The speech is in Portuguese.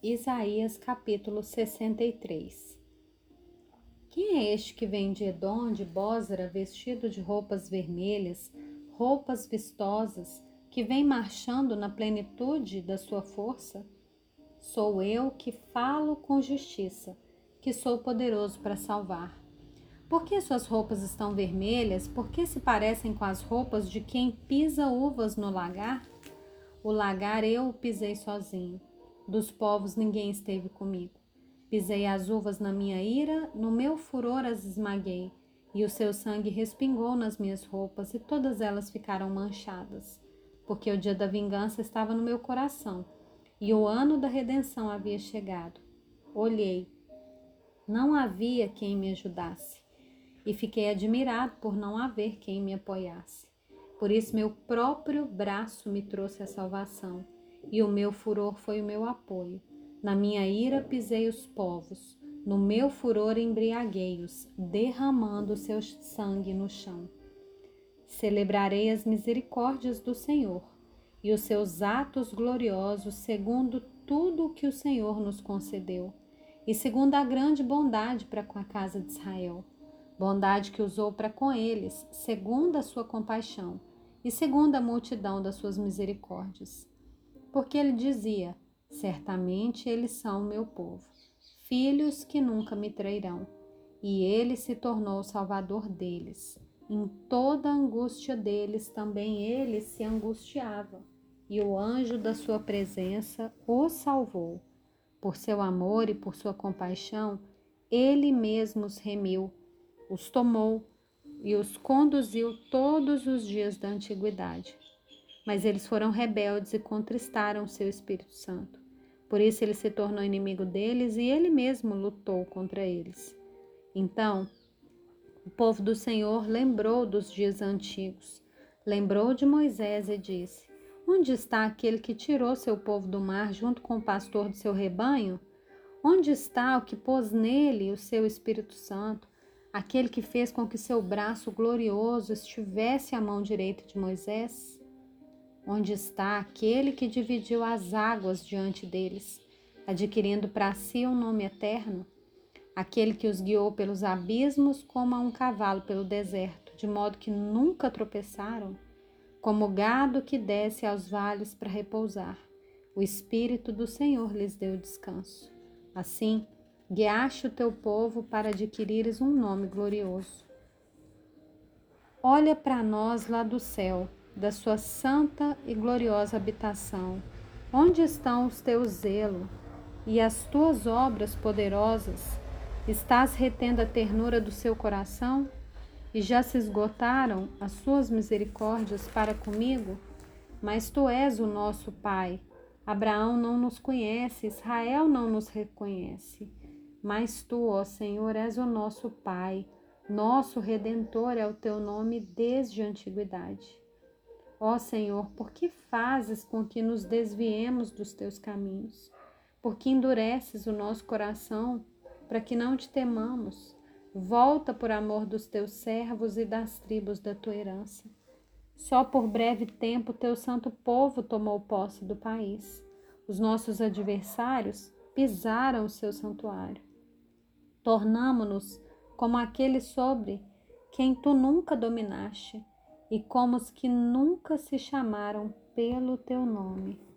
Isaías capítulo 63 Quem é este que vem de Edom, de Bósra, vestido de roupas vermelhas, roupas vistosas, que vem marchando na plenitude da sua força? Sou eu que falo com justiça, que sou poderoso para salvar. Por que suas roupas estão vermelhas? Por que se parecem com as roupas de quem pisa uvas no lagar? O lagar eu pisei sozinho. Dos povos ninguém esteve comigo. Pisei as uvas na minha ira, no meu furor as esmaguei, e o seu sangue respingou nas minhas roupas, e todas elas ficaram manchadas, porque o dia da vingança estava no meu coração, e o ano da redenção havia chegado. Olhei, não havia quem me ajudasse, e fiquei admirado por não haver quem me apoiasse. Por isso, meu próprio braço me trouxe a salvação e o meu furor foi o meu apoio. Na minha ira pisei os povos, no meu furor embriaguei-os, derramando seu sangue no chão. Celebrarei as misericórdias do Senhor e os seus atos gloriosos, segundo tudo o que o Senhor nos concedeu, e segundo a grande bondade para com a casa de Israel, bondade que usou para com eles, segundo a sua compaixão e segundo a multidão das suas misericórdias porque ele dizia: Certamente eles são meu povo, filhos que nunca me trairão. E ele se tornou o salvador deles. Em toda a angústia deles também ele se angustiava, e o anjo da sua presença o salvou. Por seu amor e por sua compaixão, ele mesmo os remiu, os tomou e os conduziu todos os dias da antiguidade mas eles foram rebeldes e contristaram o seu Espírito Santo. Por isso ele se tornou inimigo deles e ele mesmo lutou contra eles. Então, o povo do Senhor lembrou dos dias antigos, lembrou de Moisés e disse: Onde está aquele que tirou seu povo do mar junto com o pastor do seu rebanho? Onde está o que pôs nele o seu Espírito Santo, aquele que fez com que seu braço glorioso estivesse à mão direita de Moisés? Onde está aquele que dividiu as águas diante deles, adquirindo para si um nome eterno? Aquele que os guiou pelos abismos como a um cavalo pelo deserto, de modo que nunca tropeçaram? Como gado que desce aos vales para repousar, o Espírito do Senhor lhes deu descanso. Assim, guiaste o teu povo para adquirires um nome glorioso. Olha para nós lá do céu da sua santa e gloriosa habitação. Onde estão os teus zelo e as tuas obras poderosas? Estás retendo a ternura do seu coração? E já se esgotaram as suas misericórdias para comigo? Mas tu és o nosso Pai. Abraão não nos conhece, Israel não nos reconhece. Mas tu, ó Senhor, és o nosso Pai. Nosso Redentor é o teu nome desde a antiguidade. Ó Senhor, por que fazes com que nos desviemos dos teus caminhos? Por que endureces o nosso coração para que não te temamos? Volta por amor dos teus servos e das tribos da tua herança. Só por breve tempo teu santo povo tomou posse do país. Os nossos adversários pisaram o seu santuário. Tornamo-nos como aquele sobre quem tu nunca dominaste e como os que nunca se chamaram pelo teu nome.